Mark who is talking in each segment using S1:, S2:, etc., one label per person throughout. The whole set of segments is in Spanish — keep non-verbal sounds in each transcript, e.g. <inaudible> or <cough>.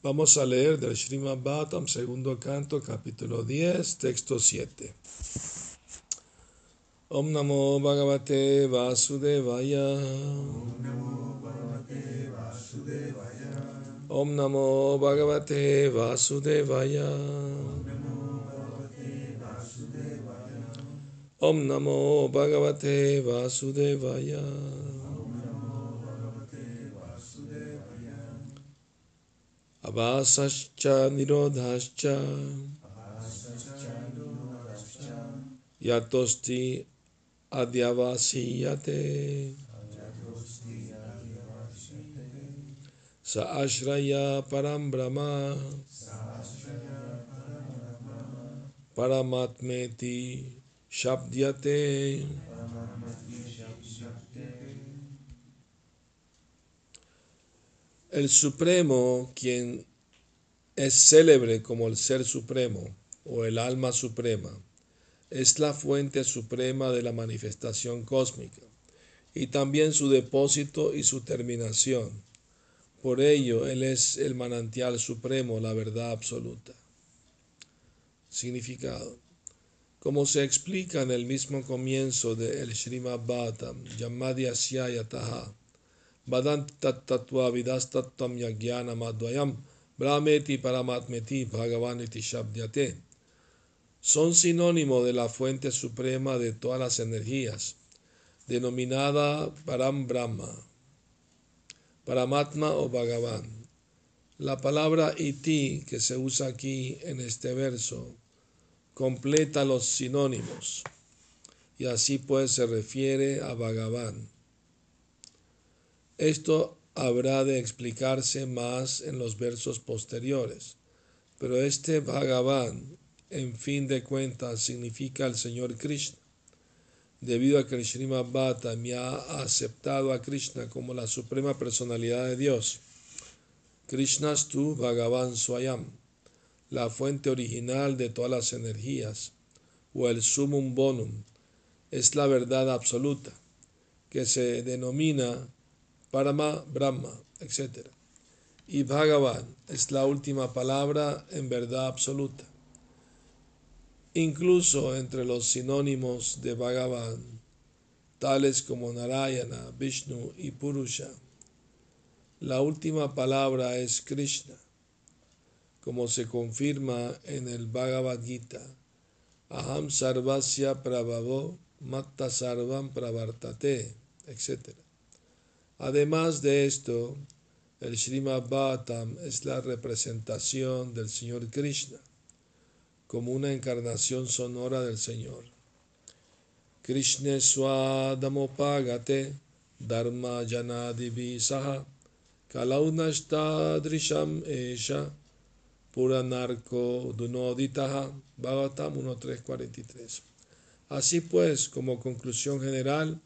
S1: Vamos a leer del Srimad Bhattam, segundo canto, capítulo 10, texto 7. Om Namo Bhagavate Vasudevaya. Om Namo Bhagavate Vasudevaya. Om Namo Bhagavate Vasudevaya. Om Namo Bhagavate Vasudevaya. Avasascha Nirodhascha Yatosti Adyavasiyate Sa Ashraya Param Brahma Paramatmeti Shabdyate El Supremo, quien es célebre como el Ser Supremo o el Alma Suprema, es la fuente suprema de la manifestación cósmica y también su depósito y su terminación. Por ello, Él es el manantial supremo, la verdad absoluta. Significado. Como se explica en el mismo comienzo de El Srimad Bhattam, Yamadya Taha, Brahmeti Paramatmeti Shabdyate, son sinónimo de la fuente suprema de todas las energías, denominada Param Brahma, Paramatma o Bhagavan. La palabra iti que se usa aquí en este verso completa los sinónimos y así pues se refiere a Bhagavan. Esto habrá de explicarse más en los versos posteriores, pero este Bhagavan, en fin de cuentas, significa el Señor Krishna, debido a que el Srimad me ha aceptado a Krishna como la suprema personalidad de Dios. tu Bhagavan Swayam, la fuente original de todas las energías, o el sumum bonum, es la verdad absoluta, que se denomina Parama, Brahma, etc. Y Bhagavan es la última palabra en verdad absoluta. Incluso entre los sinónimos de Bhagavan, tales como Narayana, Vishnu y Purusha, la última palabra es Krishna, como se confirma en el Bhagavad Gita. Aham sarvasya prabhavo matta sarvam pravartate, etc. Además de esto, el Srimad Bhattam es la representación del Señor Krishna como una encarnación sonora del Señor. Krishna swadamopagate dharma janadivi saha kalaunashtadrisham esha puranarko dunoditaha Bhagavatam 1.3.43 Así pues, como conclusión general,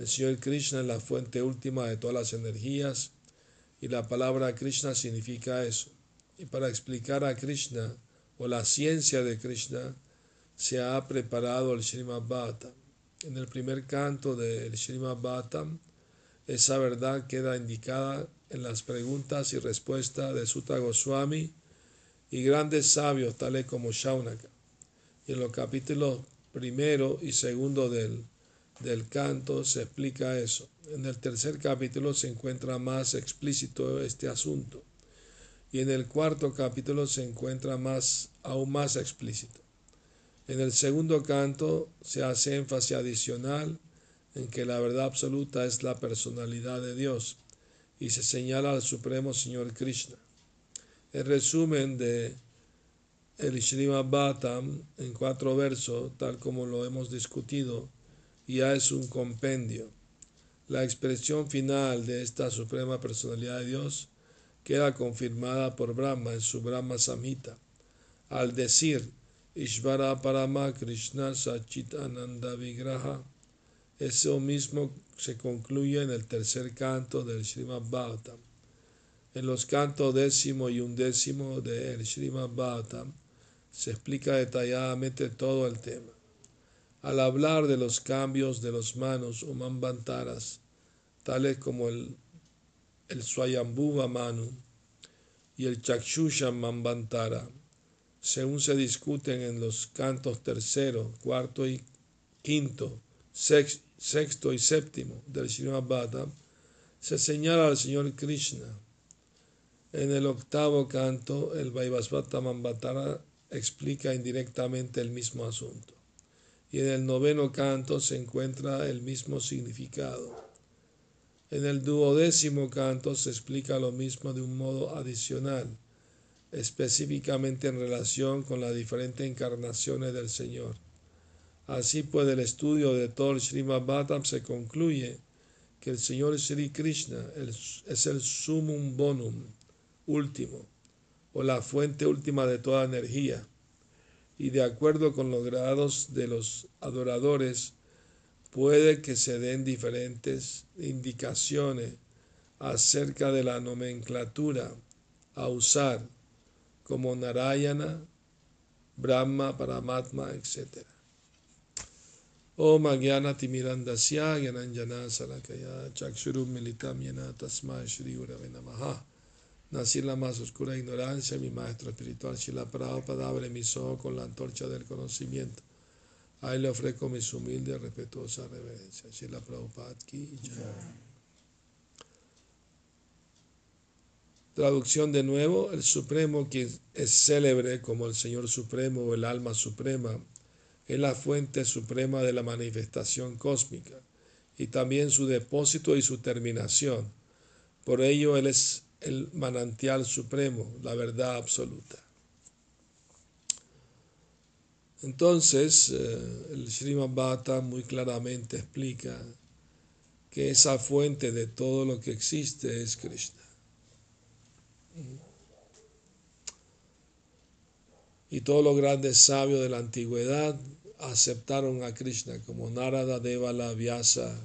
S1: el Señor Krishna es la fuente última de todas las energías y la palabra Krishna significa eso. Y para explicar a Krishna o la ciencia de Krishna se ha preparado el Srimad Bhattam. En el primer canto del Srimad Bhattam, esa verdad queda indicada en las preguntas y respuestas de Sutta Goswami y grandes sabios tales como Shaunaka. Y en los capítulos primero y segundo del del canto se explica eso. En el tercer capítulo se encuentra más explícito este asunto y en el cuarto capítulo se encuentra más, aún más explícito. En el segundo canto se hace énfasis adicional en que la verdad absoluta es la personalidad de Dios y se señala al Supremo Señor Krishna. El resumen de el Srimad Bhattam en cuatro versos, tal como lo hemos discutido, ya es un compendio. La expresión final de esta suprema personalidad de Dios queda confirmada por Brahma en su Brahma Samhita, al decir Ishvara Parama Krishna Sachit Ananda Vigraha. Eso mismo se concluye en el tercer canto del Srimad Bhagavatam. En los cantos décimo y undécimo del Srimad Bhagavatam se explica detalladamente todo el tema. Al hablar de los cambios de los manos o mambantaras, tales como el, el Swayambhuva Manu y el Chakshusha Mambantara, según se discuten en los cantos tercero, cuarto y quinto, sexto y séptimo del Srimad se señala al Señor Krishna. En el octavo canto, el Vaivasvata Mambatara explica indirectamente el mismo asunto. Y en el noveno canto se encuentra el mismo significado. En el duodécimo canto se explica lo mismo de un modo adicional, específicamente en relación con las diferentes encarnaciones del Señor. Así pues, el estudio de todo el Srimad Bhattam se concluye que el Señor Sri Krishna es el sumum bonum último, o la fuente última de toda energía, y de acuerdo con los grados de los adoradores, puede que se den diferentes indicaciones acerca de la nomenclatura a usar como Narayana, Brahma, Paramatma, etc. Om Agyana Timirandasya Gyananjana Salakaya Chakshurum Militam Yana Tasma Shri Urave Namaha Nací en la más oscura ignorancia, mi maestro espiritual Shila Prabhupada abre mis ojos con la antorcha del conocimiento Ahí le ofrezco mis humildes y respetuosas reverencias. Shila Prabhupada ki Traducción de nuevo, el Supremo, quien es célebre como el Señor Supremo o el alma suprema, es la fuente suprema de la manifestación cósmica y también su depósito y su terminación. Por ello, Él es el manantial supremo, la verdad absoluta. Entonces, eh, el Srimad Bhata muy claramente explica que esa fuente de todo lo que existe es Krishna. Y todos los grandes sabios de la antigüedad aceptaron a Krishna como Narada Devala Vyasa,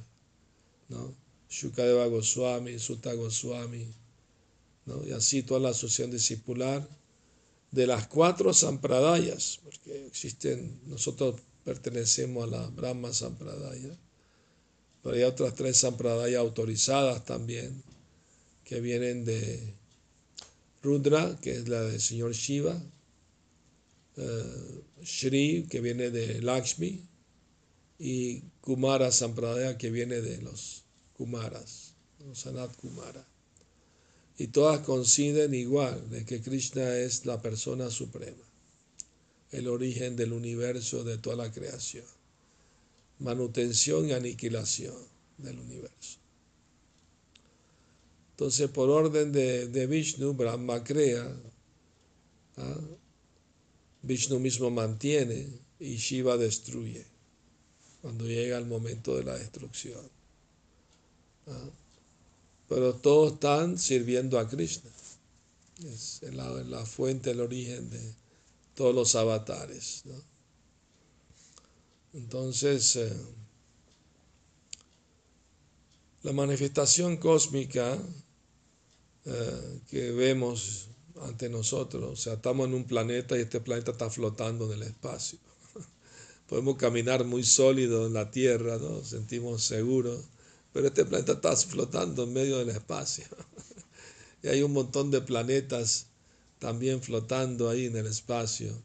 S1: ¿no? Shukadeva Goswami, Sutta Goswami, y así toda la asociación discipular de las cuatro sampradayas, porque existen, nosotros pertenecemos a la Brahma Sampradaya, pero hay otras tres sampradayas autorizadas también, que vienen de Rudra, que es la del señor Shiva, eh, Shri, que viene de Lakshmi, y Kumara Sampradaya, que viene de los Kumaras, Sanat Kumara y todas coinciden igual de que Krishna es la persona suprema, el origen del universo, de toda la creación, manutención y aniquilación del universo. Entonces, por orden de, Vishnu, Brahma crea, ¿ah? Vishnu mismo mantiene y Shiva destruye cuando llega el momento de la destrucción. ¿ah? Pero todos están sirviendo a Krishna. Es la, fuente, el origen de todos los avatares. Entonces, eh, la manifestación cósmica eh, que vemos ante nosotros, o sea, estamos en un planeta y este planeta está flotando en el espacio. <laughs> Podemos caminar muy sólido en la Tierra, ¿no? sentimos seguros pero este planeta está flotando en medio del espacio. <laughs> y hay un montón de planetas también flotando ahí en el espacio.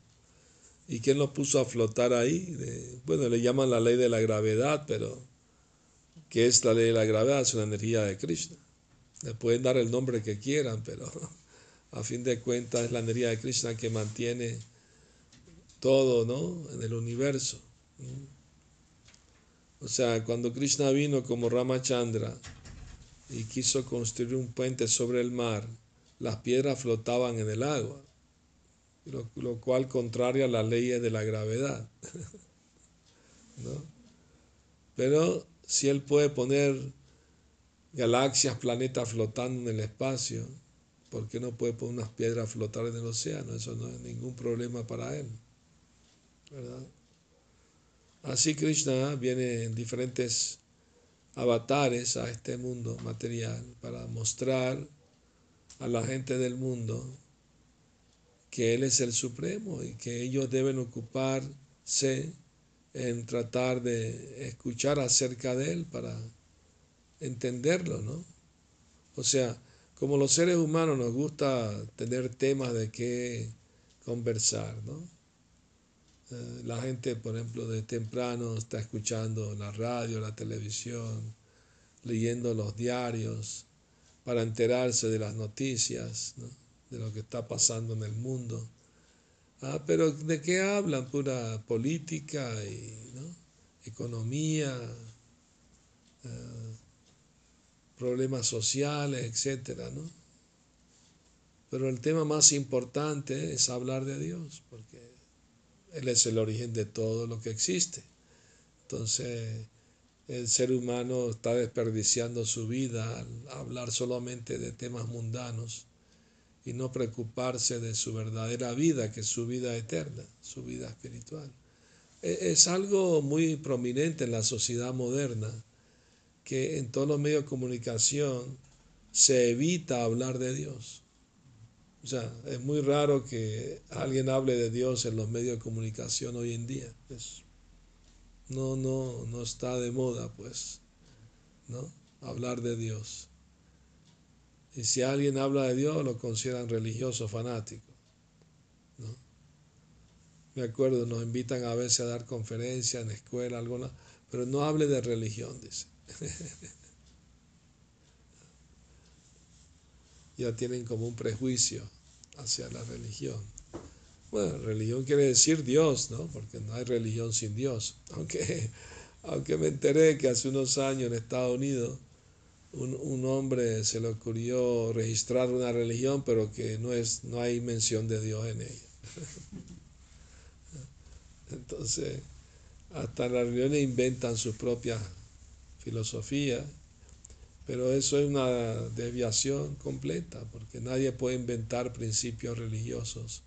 S1: ¿Y quién los puso a flotar ahí? bueno, le llaman la ley de la gravedad, pero ¿qué es la ley de la gravedad? Es una energía de Krishna. Le pueden dar el nombre que quieran, pero <laughs> a fin de cuentas es la energía de Krishna que mantiene todo ¿no? en el universo. O sea, cuando Krishna vino como Ramachandra y quiso construir un puente sobre el mar, las piedras flotaban en el agua, lo, cual contraria a las leyes de la gravedad. <laughs> ¿No? Pero si él puede poner galaxias, planetas flotando en el espacio, ¿por qué no puede poner unas piedras flotar en el océano? Eso no es ningún problema para él. ¿Verdad? Así Krishna viene en diferentes avatares a este mundo material para mostrar a la gente del mundo que Él es el Supremo y que ellos deben ocuparse en tratar de escuchar acerca de Él para entenderlo, ¿no? O sea, como los seres humanos nos gusta tener temas de qué conversar, ¿no? Eh, la gente, por ejemplo, de temprano está escuchando la radio, la televisión, leyendo los diarios para enterarse de las noticias, de lo que está pasando en el mundo. Ah, pero ¿de qué hablan? Pura política y economía, eh, problemas sociales, etcétera, ¿no? Pero el tema más importante es hablar de Dios, porque Él es el origen de todo lo que existe. Entonces, el ser humano está desperdiciando su vida al hablar solamente de temas mundanos y no preocuparse de su verdadera vida, que es su vida eterna, su vida espiritual. E, es algo muy prominente en la sociedad moderna que en todos los medios de comunicación se evita hablar de Dios. O sea, es muy raro que alguien hable de Dios en los medios de comunicación hoy en día. no, no, no está de moda, pues, ¿no? Hablar de Dios. Y si alguien habla de Dios, lo consideran religioso, fanático. ¿no? Me acuerdo, nos invitan a veces a dar conferencias en escuela, alguna, pero no hable de religión, dice. <laughs> ya tienen como un prejuicio hacia la religión. Bueno, religión quiere decir Dios, ¿no? Porque no hay religión sin Dios. <laughs> Aunque, aunque me enteré que hace unos años en Estados Unidos un, un, hombre se le ocurrió registrar una religión, pero que no, es, no hay mención de Dios en ella. <laughs> Entonces, hasta las religiones inventan sus propias filosofías, pero eso es una desviación completa, porque nadie puede inventar principios religiosos.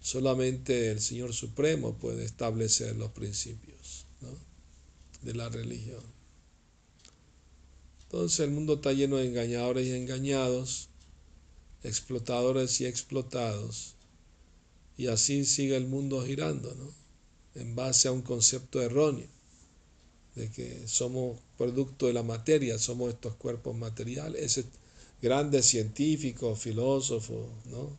S1: Solamente el Señor Supremo puede establecer los principios de la religión. Entonces el mundo está lleno de engañadores y engañados, explotadores y explotados, y así sigue el mundo girando. En base a un concepto erróneo de que somos producto de la materia, somos estos cuerpos materiales. Ese, grandes científicos, filósofos, ¿no?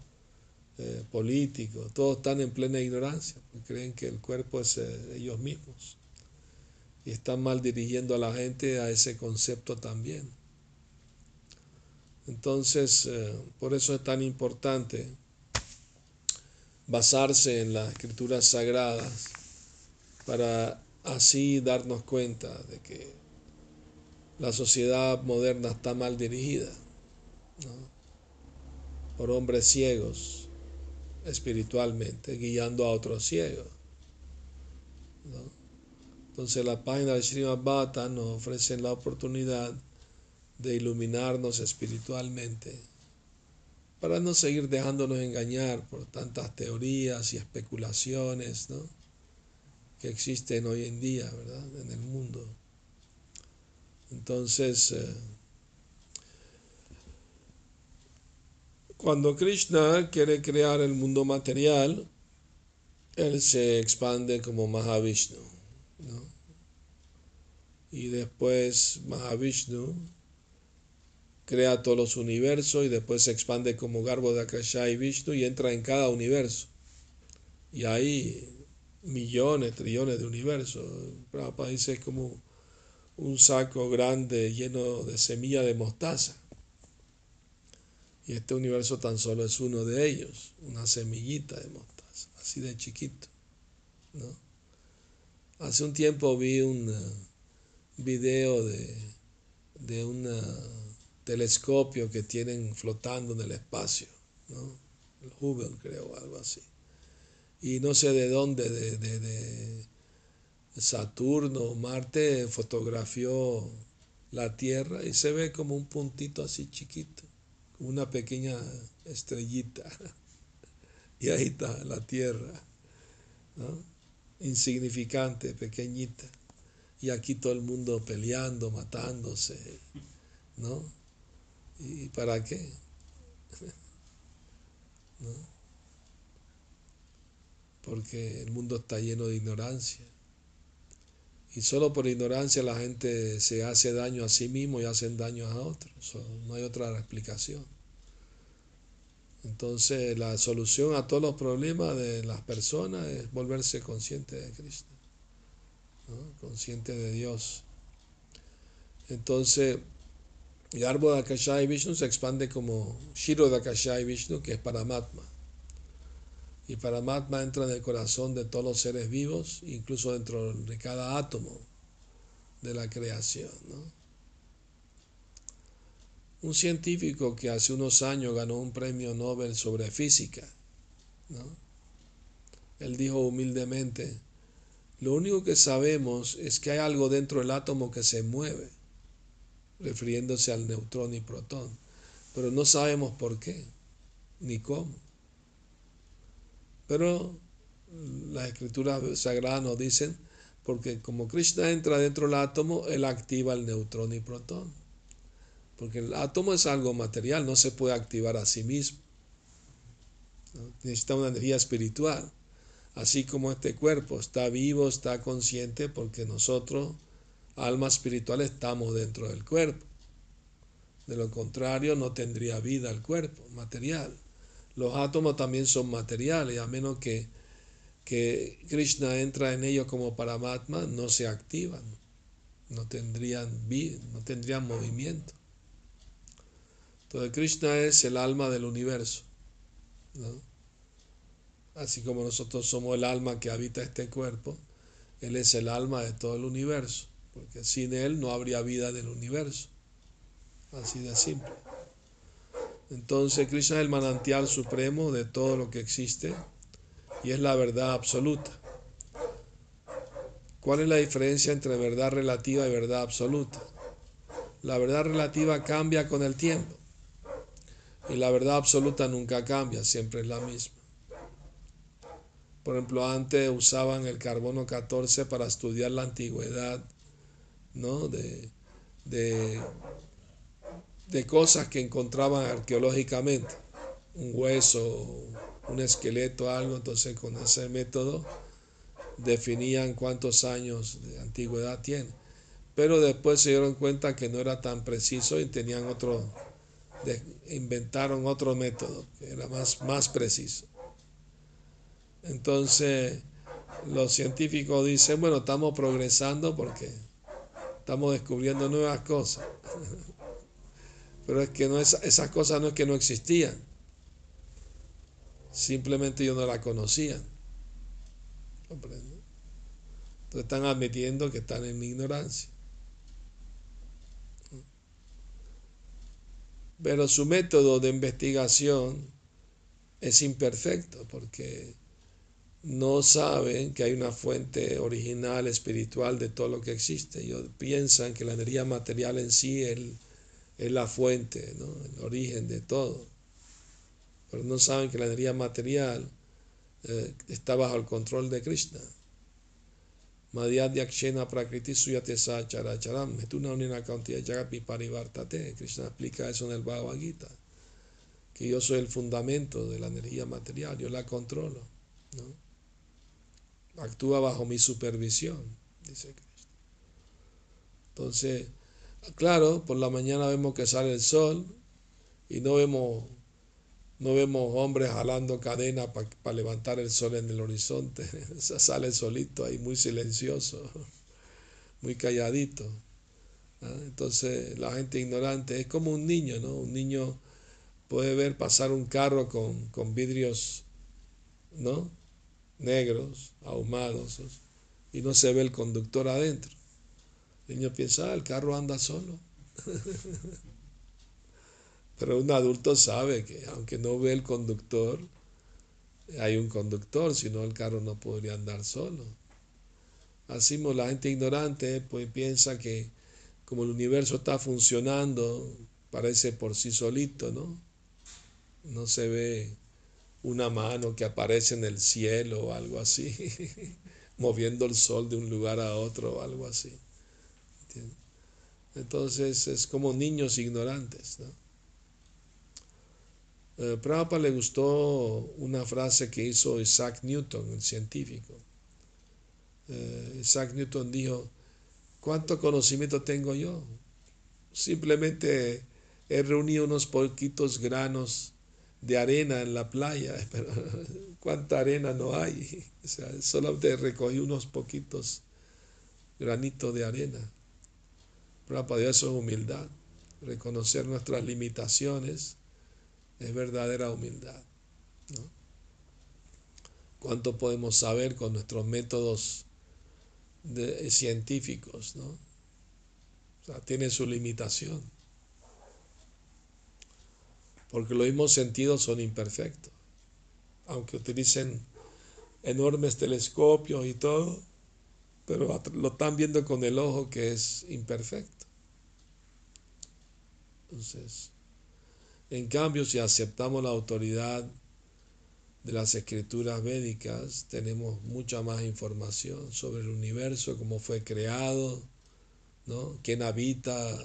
S1: Eh, políticos, todos están en plena ignorancia, creen que el cuerpo es eh, ellos mismos y están mal dirigiendo a la gente a ese concepto también. Entonces, eh, por eso es tan importante basarse en las escrituras sagradas para así darnos cuenta de que la sociedad moderna está mal dirigida por hombres ciegos espiritualmente, guiando a otros ciegos. Entonces la página de Srimad Bhata nos ofrece la oportunidad de iluminarnos espiritualmente para no seguir dejándonos engañar por tantas teorías y especulaciones que existen hoy en día ¿verdad? en el mundo. Entonces, eh, cuando Krishna quiere crear el mundo material, él se expande como Mahavishnu. Y después Mahavishnu crea todos los universos y después se expande como Garbo y Vishnu y entra en cada universo. Y hay millones, trillones de universos. Prabhupada dice es como un saco grande lleno de semilla de mostaza. Y este universo tan solo es uno de ellos, una semillita de mostaza, así de chiquito. ¿no? Hace un tiempo vi un eh, video de, un eh, telescopio que tienen flotando en el espacio, ¿no? el Hubble creo, algo así. Y no sé de dónde, de, de, de Saturno, Marte fotografió la Tierra y se ve como un puntito así chiquito, una pequeña estrellita. <laughs> Y ahí está la Tierra. ¿no? insignificante, pequeñita. Y aquí todo el mundo peleando, matándose, ¿no? ¿Y para qué? <laughs> ¿No? Porque el mundo está lleno de ignorancia. Y solo por ignorancia la gente se hace daño a sí mismo y hacen daño a otros. no hay otra explicación. Entonces la solución a todos los problemas de las personas es volverse consciente de Cristo, consciente de Dios. Entonces el árbol de Akashai Vishnu se expande como Shiro de Akashai Vishnu, que es Paramatma. Y Paramatma entra en el corazón de todos los seres vivos, incluso dentro de cada átomo de la creación. Un científico que hace unos años ganó un premio Nobel sobre física, él dijo humildemente, lo único que sabemos es que hay algo dentro del átomo que se mueve refiriéndose al neutrón y protón, pero no sabemos por qué ni cómo. Pero las escrituras sagradas nos dicen, porque como Krishna entra dentro del átomo, él activa el neutrón y protón. Porque el átomo es algo material, no se puede activar a sí mismo. Necesita una energía espiritual. Así como este cuerpo está vivo, está consciente, porque nosotros alma espiritual estamos dentro del cuerpo. De lo contrario, no tendría vida el cuerpo material. Los átomos también son materiales, a menos que, que Krishna entra en ellos como Paramatma, no se activan, no tendrían vida, no tendrían movimiento. Entonces Krishna es el alma del universo. Así como nosotros somos el alma que habita este cuerpo, Él es el alma de todo el universo porque sin Él no habría vida del universo. Así de simple. Entonces Krishna es el manantial supremo de todo lo que existe y es la verdad absoluta. ¿Cuál es la diferencia entre verdad relativa y verdad absoluta? La verdad relativa cambia con el tiempo y la verdad absoluta nunca cambia, siempre es la misma. Por ejemplo, antes usaban el carbono 14 para estudiar la antigüedad ¿no? de, de, cosas que encontraban arqueológicamente, un hueso, un esqueleto, algo, entonces con ese método definían cuántos años de antigüedad tiene. Pero después se dieron cuenta que no era tan preciso y tenían otro, inventaron otro método que era más, más preciso. Entonces los científicos dicen, bueno, estamos progresando porque estamos descubriendo nuevas cosas. <laughs> Pero es que no es, esas cosas no es que no existían. Simplemente yo no las conocían. Entonces están admitiendo que están en ignorancia. Pero su método de investigación es imperfecto porque no saben que hay una fuente original espiritual de todo lo que existe. Ellos piensan que la energía material en sí es, la fuente, el origen de todo. Pero no saben que la energía material eh, está bajo el control de Krishna. Prakriti Krishna explica eso en el Bhagavad Gita. Que yo soy el fundamento de la energía material, yo la controlo. ¿no? actúa bajo mi supervisión, dice Cristo. Entonces, claro, por la mañana vemos que sale el sol y no vemos, no vemos hombres jalando cadena para levantar el sol en el horizonte. <laughs> sale solito ahí, muy silencioso, <laughs> muy calladito. Entonces, la gente ignorante es como un niño, ¿no? Un niño puede ver pasar un carro con, con vidrios, ¿no? negros, ahumados, y no se ve el conductor adentro. El niño piensa, ah, el carro anda solo. <laughs> Pero un adulto sabe que aunque no ve el conductor, hay un conductor, si no el carro no podría andar solo. Así la gente ignorante pues piensa que como el universo está funcionando, parece por sí solito, ¿no? No se ve una mano que aparece en el cielo o algo así, <laughs> moviendo el sol de un lugar a otro o algo así. Entonces es como niños ignorantes. ¿no? Eh, Prabhupada le gustó una frase que hizo Isaac Newton, el científico. Eh, Isaac Newton dijo, ¿cuánto conocimiento tengo yo? Simplemente he reunido unos poquitos granos de arena en la playa, <laughs> pero cuánta arena no hay. <laughs> O sea, solamente recogí unos poquitos granitos de arena. Para Dios eso es humildad. Reconocer nuestras limitaciones es verdadera humildad. ¿Cuánto podemos saber con nuestros métodos científicos? ¿no? O sea, tiene su limitación. Porque los mismos sentidos son imperfectos. Aunque utilicen enormes telescopios y todo, pero lo están viendo con el ojo que es imperfecto. Entonces, en cambio, si aceptamos la autoridad de las escrituras védicas, tenemos mucha más información sobre el universo, cómo fue creado, ¿no? quién habita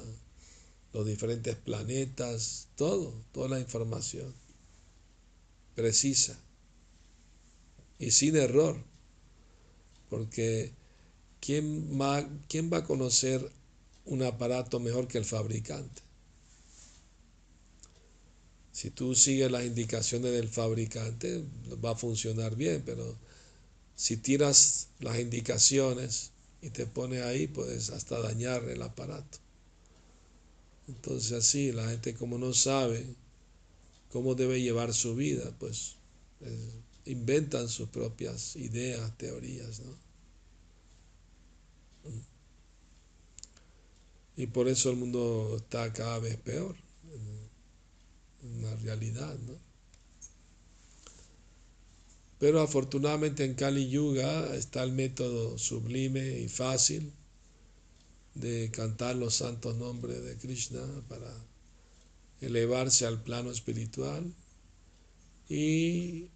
S1: los diferentes planetas, todo, toda la información precisa y sin error, porque ¿quién va, ¿quién va a conocer un aparato mejor que el fabricante? Si tú sigues las indicaciones del fabricante, va a funcionar bien, pero si tiras las indicaciones y te pones ahí, puedes hasta dañar el aparato. Entonces así, la gente como no sabe cómo debe llevar su vida, pues inventan sus propias ideas, teorías, ¿no? Y por eso el mundo está cada vez peor, en la realidad, ¿no? Pero afortunadamente en Kali Yuga está el método sublime y fácil de cantar los santos nombres de Krishna para elevarse al plano espiritual. Y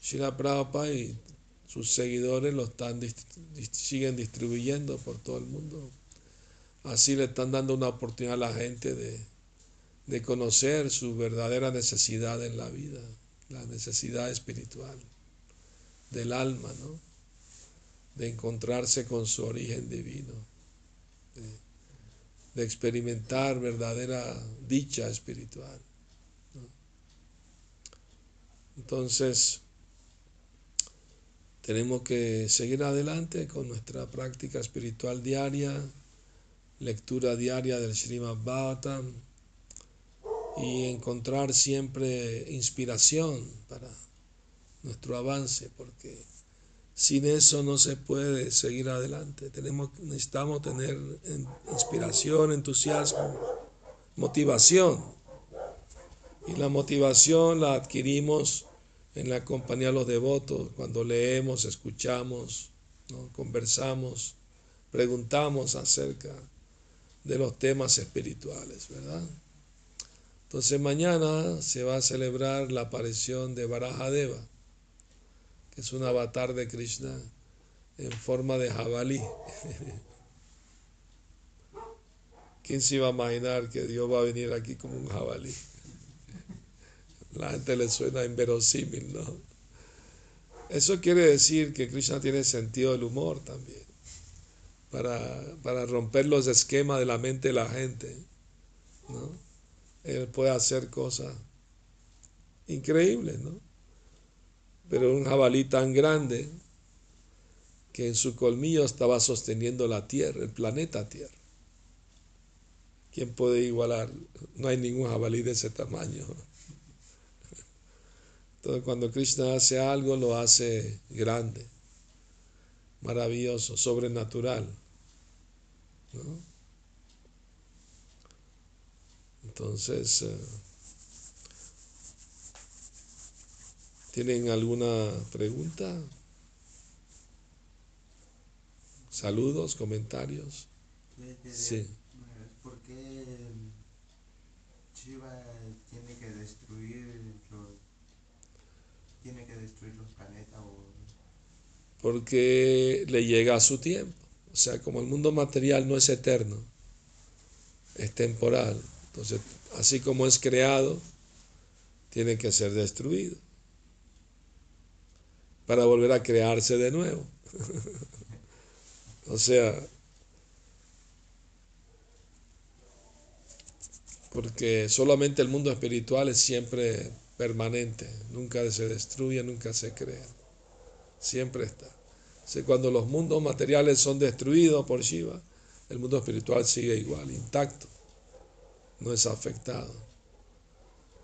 S1: Shila Prabhupada y sus seguidores lo están, siguen distribuyendo por todo el mundo. Así le están dando una oportunidad a la gente de, de conocer su verdadera necesidad en la vida la necesidad espiritual del alma, ¿no? de encontrarse con su origen divino, de, experimentar verdadera dicha espiritual. Entonces, tenemos que seguir adelante con nuestra práctica espiritual diaria, lectura diaria del Srimad Bhagavatam, y encontrar siempre inspiración para nuestro avance, porque sin eso no se puede seguir adelante. Tenemos, necesitamos tener inspiración, entusiasmo, motivación. Y la motivación la adquirimos en la compañía de los devotos, cuando leemos, escuchamos, conversamos, preguntamos acerca de los temas espirituales, ¿verdad? Entonces mañana se va a celebrar la aparición de Barajadeva, que es un avatar de Krishna en forma de jabalí. <laughs> ¿Quién se iba a imaginar que Dios va a venir aquí como un jabalí? La gente le suena inverosímil, ¿no? Eso quiere decir que Krishna tiene sentido del humor también, para, para romper los esquemas de la mente de la gente, ¿no? Él puede hacer cosas increíbles, ¿no? Pero un jabalí tan grande que en su colmillo estaba sosteniendo la Tierra, el planeta Tierra. ¿Quién puede igualar? No hay ningún jabalí de ese tamaño. Entonces cuando Krishna hace algo, lo hace grande, maravilloso, sobrenatural. ¿no? Entonces, eh, ¿tienen alguna pregunta? Saludos, comentarios.
S2: Sí. ¿Por qué Shiva tiene que destruir tiene que destruir los planetas?
S1: Porque le llega a su tiempo. O sea, como el mundo material no es eterno, es temporal. Entonces, así como es creado, tiene que ser destruido para volver a crearse de nuevo. <laughs> o sea, porque solamente el mundo espiritual es siempre permanente, nunca se destruye, nunca se crea, siempre está. cuando los mundos materiales son destruidos por Shiva, el mundo espiritual sigue igual, intacto, no es afectado.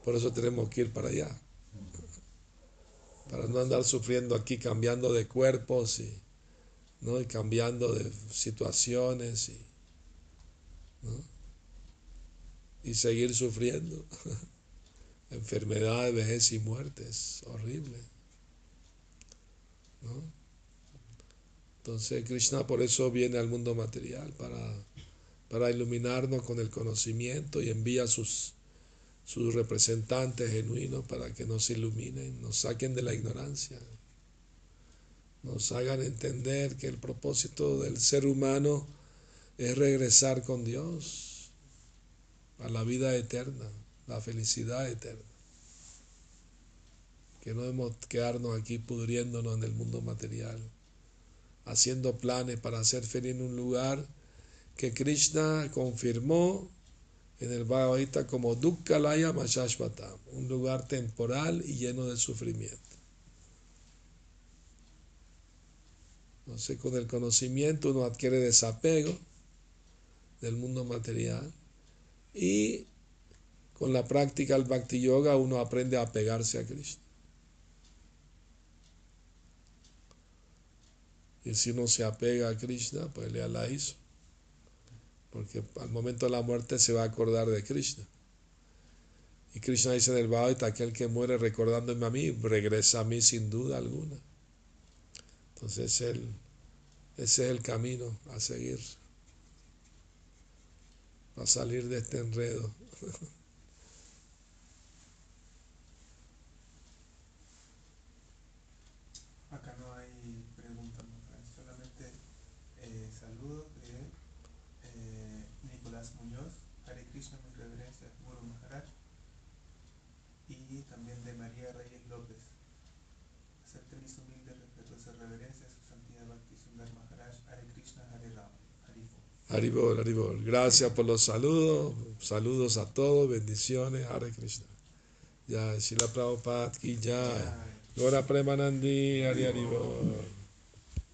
S1: Por eso tenemos que ir para allá, para no andar sufriendo aquí, cambiando de cuerpos y, ¿no? y cambiando de situaciones y, ¿no? y seguir sufriendo. <laughs> Enfermedades, vejez y muerte es horrible. ¿no? Entonces Krishna por eso viene al mundo material, para, para iluminarnos con el conocimiento y envía sus, sus representantes genuinos para que nos iluminen, nos saquen de la ignorancia, nos hagan entender que el propósito del ser humano es regresar con Dios a la vida eterna, la felicidad eterna. Que no debemos quedarnos aquí pudriéndonos en el mundo material, haciendo planes para ser feliz en un lugar que Krishna confirmó en el Bhagavad Gita como Dukkalaya Mashashvatam, un lugar temporal y lleno de sufrimiento. Entonces, con el conocimiento uno adquiere desapego del mundo material y con la práctica del Bhakti Yoga uno aprende a pegarse a Krishna. Y si uno se apega a Krishna, pues le la hizo. Porque al momento de la muerte se va a acordar de Krishna. Y Krishna dice en el Bhagavad aquel que muere recordándome a mí, regresa a mí sin duda alguna. Entonces ese es el camino a seguir a salir de este enredo. <laughs>
S2: Acá no hay preguntas, solamente eh, saludos de eh, Nicolás Muñoz, Hare Krishna, mi reverencia, Guru Maharaj, y también de María Reyes López. Acepte mis humildes, respetuosas reverencias, su santidad Bhakti Sundar Maharaj, Hare Krishna, Hare Rama.
S1: Haribol, Haribol. Gracias por los saludos. Saludos a todos. Bendiciones. Hare Krishna. Ya, Shila Prabhupada, ya. Gora Premanandi, Hari Haribol.